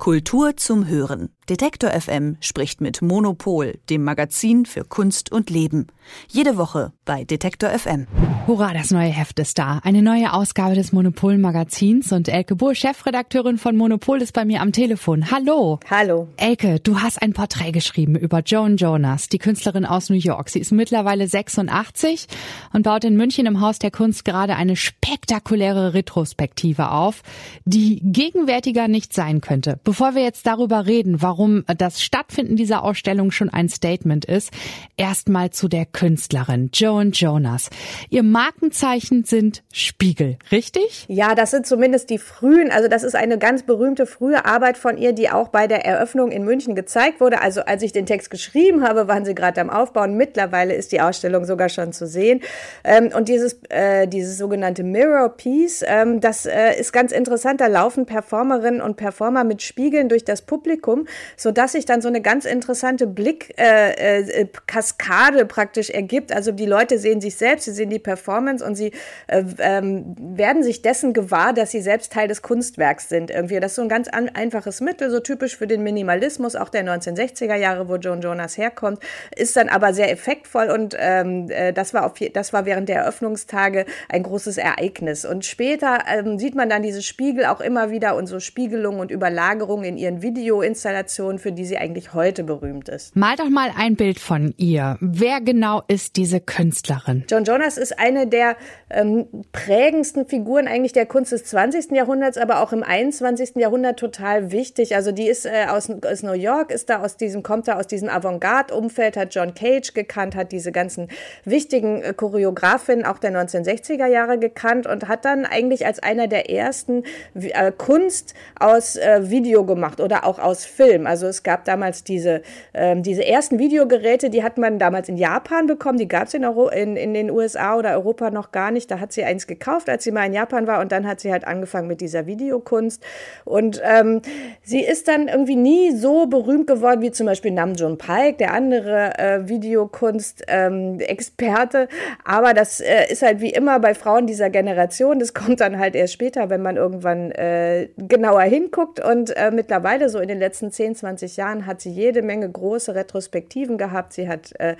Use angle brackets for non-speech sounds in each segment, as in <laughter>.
Kultur zum Hören. Detektor FM spricht mit Monopol, dem Magazin für Kunst und Leben. Jede Woche bei Detektor FM. Hurra, das neue Heft ist da. Eine neue Ausgabe des Monopol Magazins und Elke Buhr, Chefredakteurin von Monopol, ist bei mir am Telefon. Hallo. Hallo. Elke, du hast ein Porträt geschrieben über Joan Jonas, die Künstlerin aus New York. Sie ist mittlerweile 86 und baut in München im Haus der Kunst gerade eine spektakuläre Retrospektive auf, die gegenwärtiger nicht sein könnte. Bevor wir jetzt darüber reden, warum das Stattfinden dieser Ausstellung schon ein Statement ist, erstmal zu der Künstlerin Joan Jonas. Ihr Markenzeichen sind Spiegel, richtig? Ja, das sind zumindest die frühen, also das ist eine ganz berühmte frühe Arbeit von ihr, die auch bei der Eröffnung in München gezeigt wurde. Also als ich den Text geschrieben habe, waren sie gerade am Aufbauen. Mittlerweile ist die Ausstellung sogar schon zu sehen. Ähm, und dieses, äh, dieses sogenannte Mirror Piece, ähm, das äh, ist ganz interessant. Da laufen Performerinnen und Performer mit Spiegeln durch das Publikum, sodass sich dann so eine ganz interessante Blickkaskade äh, äh, praktisch ergibt. Also die Leute sehen sich selbst, sie sehen die Performance und sie äh, ähm, werden sich dessen gewahr, dass sie selbst Teil des Kunstwerks sind. Irgendwie. Das ist so ein ganz an, einfaches Mittel, so typisch für den Minimalismus, auch der 1960er Jahre, wo Joan Jonas herkommt, ist dann aber sehr effektvoll und ähm, äh, das, war auf, das war während der Eröffnungstage ein großes Ereignis. Und später ähm, sieht man dann diese Spiegel auch immer wieder und so Spiegelungen und Überlagerungen in ihren Videoinstallationen, für die sie eigentlich heute berühmt ist. Mal doch mal ein Bild von ihr. Wer genau ist diese Künstlerin? Joan Jonas ist eine der ähm, prägendsten Figuren eigentlich der Kunst des 20. Jahrhunderts, aber auch im 21. Jahrhundert total wichtig. Also die ist äh, aus, aus New York, ist da aus diesem, kommt da aus diesem Avantgarde-Umfeld, hat John Cage gekannt, hat diese ganzen wichtigen äh, Choreografinnen auch der 1960er Jahre gekannt und hat dann eigentlich als einer der ersten äh, Kunst aus äh, Video gemacht oder auch aus Film. Also es gab damals diese, ähm, diese ersten Videogeräte, die hat man damals in Japan bekommen, die gab es in, in, in den USA oder Europa noch gar nicht. Da hat sie eins gekauft, als sie mal in Japan war und dann hat sie halt angefangen mit dieser Videokunst. Und ähm, sie ist dann irgendwie nie so berühmt geworden wie zum Beispiel Nam June Paik, der andere äh, Videokunst-Experte. Ähm, Aber das äh, ist halt wie immer bei Frauen dieser Generation. Das kommt dann halt erst später, wenn man irgendwann äh, genauer hinguckt. Und äh, mittlerweile, so in den letzten 10, 20 Jahren, hat sie jede Menge große Retrospektiven gehabt. Sie hat äh,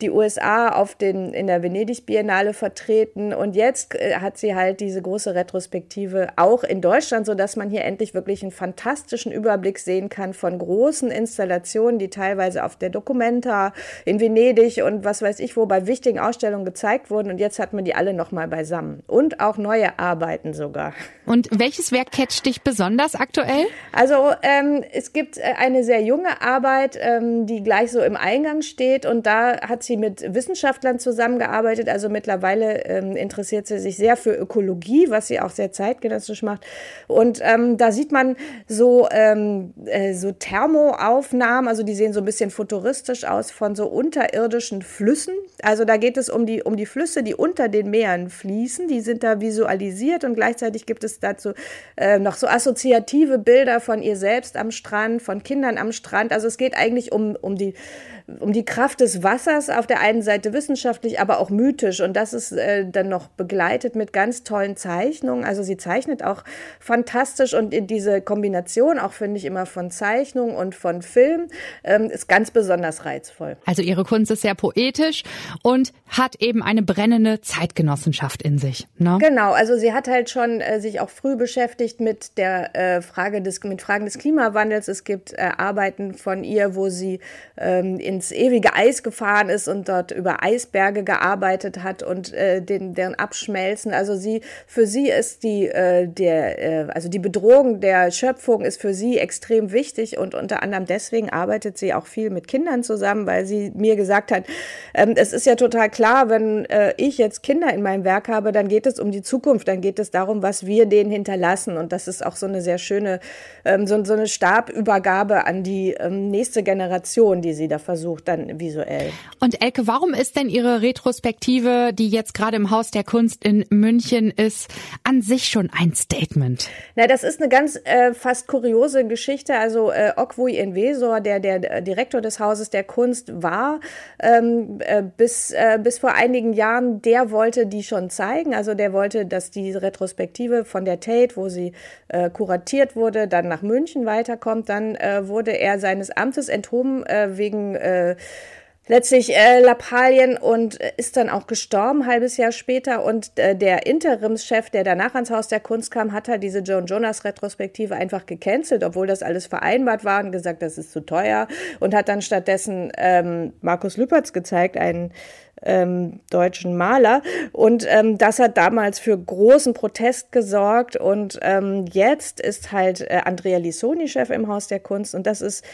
die USA auf den, in der Venedig-Biennale vertreten. Und jetzt äh, hat sie halt diese große Retrospektive auch in Deutschland, sodass man hier endlich wirklich einen fantastischen Überblick sehen kann von großen Installationen, die teilweise auf der Documenta in Venedig und was weiß ich wo bei wichtigen Ausstellungen gezeigt wurden. Und jetzt hat man die alle nochmal beisammen. Und auch neue Arbeiten sogar. Und welches Werk catcht dich besonders aktuell? Also ähm, es gibt äh, eine sehr junge Arbeit, ähm, die gleich so im Eingang steht. Und da hat sie mit Wissenschaftlern zusammengearbeitet. Also mittlerweile ähm, interessiert sie sich sehr für Ökologie, was sie auch sehr zeitgenössisch macht. Und ähm, da sieht man so, ähm, äh, so Thermoaufnahmen, also die sehen so ein bisschen futuristisch aus von so unterirdischen Flüssen. Also da geht es um die, um die Flüsse, die unter den Meeren fließen. Die sind da visualisiert und gleichzeitig gibt es dazu äh, noch so assoziative Bilder von ihr selbst am Strand, von Kindern am Strand. Also es geht eigentlich um, um die um die Kraft des Wassers auf der einen Seite wissenschaftlich, aber auch mythisch. Und das ist äh, dann noch begleitet mit ganz tollen Zeichnungen. Also sie zeichnet auch fantastisch und in diese Kombination auch finde ich immer von Zeichnung und von Film ähm, ist ganz besonders reizvoll. Also ihre Kunst ist sehr poetisch und hat eben eine brennende Zeitgenossenschaft in sich. Ne? Genau, also sie hat halt schon äh, sich auch früh beschäftigt mit der äh, Frage des mit Fragen des Klimawandels. Es gibt äh, Arbeiten von ihr, wo sie ähm, ins ins ewige Eis gefahren ist und dort über Eisberge gearbeitet hat und äh, den, deren Abschmelzen. Also sie, für sie ist die, äh, der, äh, also die Bedrohung der Schöpfung ist für sie extrem wichtig und unter anderem deswegen arbeitet sie auch viel mit Kindern zusammen, weil sie mir gesagt hat, ähm, es ist ja total klar, wenn äh, ich jetzt Kinder in meinem Werk habe, dann geht es um die Zukunft, dann geht es darum, was wir denen hinterlassen und das ist auch so eine sehr schöne, ähm, so, so eine Stabübergabe Übergabe an die ähm, nächste Generation, die sie da versucht, dann visuell. Und Elke, warum ist denn Ihre Retrospektive, die jetzt gerade im Haus der Kunst in München ist, an sich schon ein Statement? Na, das ist eine ganz äh, fast kuriose Geschichte. Also äh, Okwui Envesor, der der Direktor des Hauses der Kunst war, ähm, äh, bis, äh, bis vor einigen Jahren, der wollte die schon zeigen. Also der wollte, dass die Retrospektive von der Tate, wo sie äh, kuratiert wurde, dann nach München weiterkommt. Dann äh, wurde er seines Amtes enthoben äh, wegen äh, letztlich äh, Lappalien und äh, ist dann auch gestorben, halbes Jahr später. Und äh, der Interimschef, der danach ans Haus der Kunst kam, hat halt diese Joan Jonas Retrospektive einfach gecancelt, obwohl das alles vereinbart war und gesagt, das ist zu teuer. Und hat dann stattdessen ähm, Markus Lüpertz gezeigt, einen ähm, deutschen Maler. Und ähm, das hat damals für großen Protest gesorgt. Und ähm, jetzt ist halt äh, Andrea Lissoni Chef im Haus der Kunst. Und das ist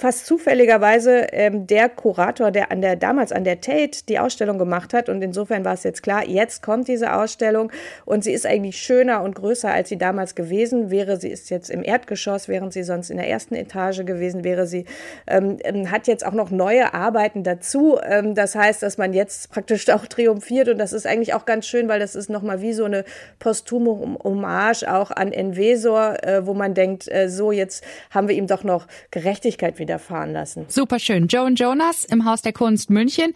fast zufälligerweise ähm, der Kurator, der an der damals an der Tate die Ausstellung gemacht hat. Und insofern war es jetzt klar, jetzt kommt diese Ausstellung und sie ist eigentlich schöner und größer, als sie damals gewesen wäre. Sie ist jetzt im Erdgeschoss, während sie sonst in der ersten Etage gewesen wäre. Sie ähm, ähm hat jetzt auch noch neue Arbeiten dazu. Ähm, das heißt, dass man jetzt praktisch auch triumphiert und das ist eigentlich auch ganz schön, weil das ist nochmal wie so eine posthume Hommage auch an Envesor, äh, wo man denkt, äh, so jetzt haben wir ihm doch noch Gerechtigkeit wieder widerfahren lassen. Super schön. Joan Jonas im Haus der Kunst München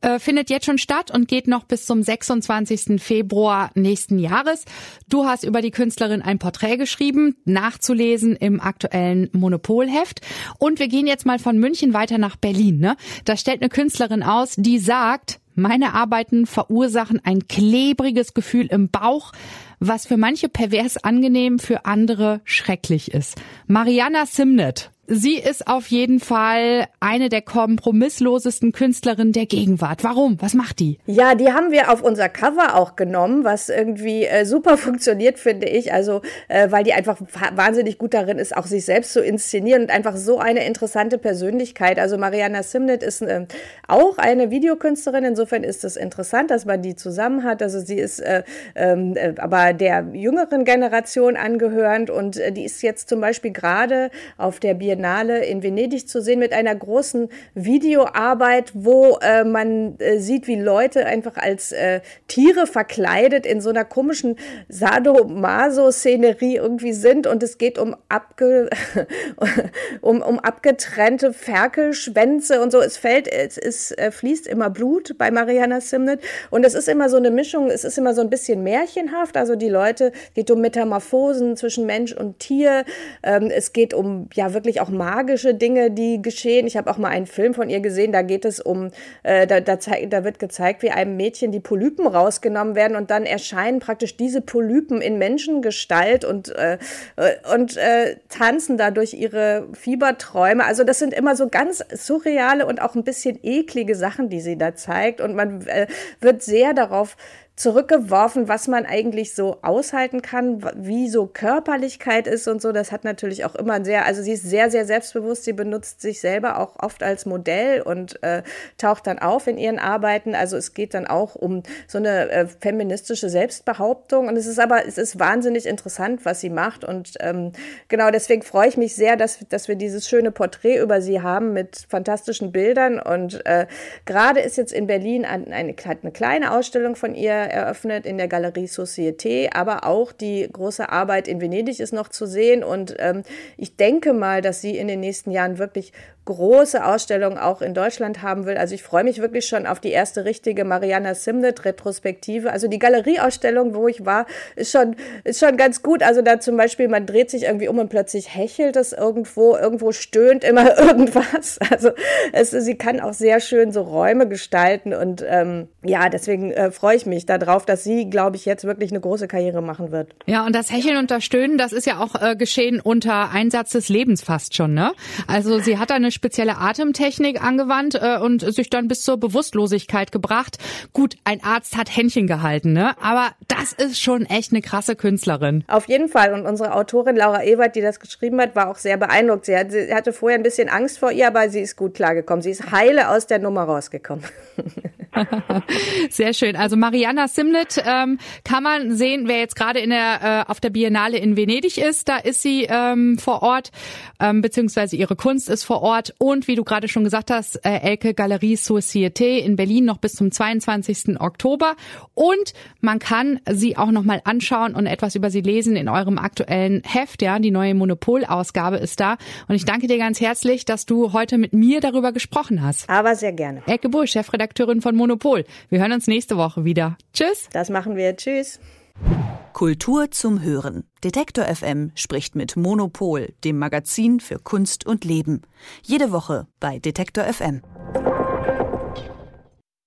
äh, findet jetzt schon statt und geht noch bis zum 26. Februar nächsten Jahres. Du hast über die Künstlerin ein Porträt geschrieben, nachzulesen im aktuellen Monopolheft. Und wir gehen jetzt mal von München weiter nach Berlin. Ne? Da stellt eine Künstlerin aus, die sagt, meine Arbeiten verursachen ein klebriges Gefühl im Bauch, was für manche pervers angenehm, für andere schrecklich ist. Mariana Simnet Sie ist auf jeden Fall eine der kompromisslosesten Künstlerinnen der Gegenwart. Warum? Was macht die? Ja, die haben wir auf unser Cover auch genommen, was irgendwie äh, super <laughs> funktioniert, finde ich. Also, äh, weil die einfach wahnsinnig gut darin ist, auch sich selbst zu inszenieren und einfach so eine interessante Persönlichkeit. Also Mariana Simnet ist äh, auch eine Videokünstlerin. Insofern ist es interessant, dass man die zusammen hat. Also sie ist äh, ähm, äh, aber der jüngeren Generation angehörend und äh, die ist jetzt zum Beispiel gerade auf der Biennale Biennale in Venedig zu sehen mit einer großen Videoarbeit, wo äh, man äh, sieht, wie Leute einfach als äh, Tiere verkleidet in so einer komischen Sadomaso-Szenerie irgendwie sind. Und es geht um, abge <laughs> um, um abgetrennte Ferkelschwänze und so. Es fällt, es, es äh, fließt immer Blut bei Mariana Simnet. Und es ist immer so eine Mischung, es ist immer so ein bisschen märchenhaft, also die Leute, geht um Metamorphosen zwischen Mensch und Tier, ähm, es geht um ja wirklich auch magische Dinge, die geschehen. Ich habe auch mal einen Film von ihr gesehen, da geht es um, äh, da, da, da wird gezeigt, wie einem Mädchen die Polypen rausgenommen werden und dann erscheinen praktisch diese Polypen in Menschengestalt und, äh, äh, und äh, tanzen dadurch ihre Fieberträume. Also das sind immer so ganz surreale und auch ein bisschen eklige Sachen, die sie da zeigt und man äh, wird sehr darauf zurückgeworfen, was man eigentlich so aushalten kann, wie so Körperlichkeit ist und so. Das hat natürlich auch immer sehr, also sie ist sehr, sehr selbstbewusst. Sie benutzt sich selber auch oft als Modell und äh, taucht dann auf in ihren Arbeiten. Also es geht dann auch um so eine äh, feministische Selbstbehauptung. Und es ist aber, es ist wahnsinnig interessant, was sie macht. Und ähm, genau deswegen freue ich mich sehr, dass, dass wir dieses schöne Porträt über sie haben mit fantastischen Bildern. Und äh, gerade ist jetzt in Berlin eine, eine, eine kleine Ausstellung von ihr eröffnet in der Galerie Société, aber auch die große Arbeit in Venedig ist noch zu sehen. Und ähm, ich denke mal, dass sie in den nächsten Jahren wirklich große Ausstellung auch in Deutschland haben will. Also ich freue mich wirklich schon auf die erste richtige Mariana Simnet Retrospektive. Also die Galerieausstellung, wo ich war, ist schon, ist schon ganz gut. Also da zum Beispiel, man dreht sich irgendwie um und plötzlich hechelt es irgendwo, irgendwo stöhnt immer <laughs> irgendwas. Also es, sie kann auch sehr schön so Räume gestalten und ähm, ja, deswegen äh, freue ich mich darauf, dass sie, glaube ich, jetzt wirklich eine große Karriere machen wird. Ja, und das Hecheln und das Stöhnen, das ist ja auch äh, geschehen unter Einsatz des Lebens fast schon, ne? Also sie hat eine spezielle Atemtechnik angewandt äh, und sich dann bis zur Bewusstlosigkeit gebracht. Gut, ein Arzt hat Händchen gehalten, ne? Aber das ist schon echt eine krasse Künstlerin. Auf jeden Fall. Und unsere Autorin Laura Ewert, die das geschrieben hat, war auch sehr beeindruckt. Sie, hat, sie hatte vorher ein bisschen Angst vor ihr, aber sie ist gut klargekommen. Sie ist heile aus der Nummer rausgekommen. <laughs> <laughs> Sehr schön. Also Mariana Simlet ähm, kann man sehen, wer jetzt gerade in der äh, auf der Biennale in Venedig ist, da ist sie ähm, vor Ort, ähm, beziehungsweise ihre Kunst ist vor Ort. Und wie du gerade schon gesagt hast, äh, Elke Galerie Société in Berlin noch bis zum 22. Oktober. Und man kann sie auch noch mal anschauen und etwas über sie lesen in eurem aktuellen Heft. Ja, die neue Monopol-Ausgabe ist da. Und ich danke dir ganz herzlich, dass du heute mit mir darüber gesprochen hast. Aber sehr gerne. Elke Bull, Chefredakteurin von Monopol. Wir hören uns nächste Woche wieder. Tschüss. Das machen wir. Tschüss. Kultur zum Hören. Detektor FM spricht mit Monopol, dem Magazin für Kunst und Leben. Jede Woche bei Detektor FM.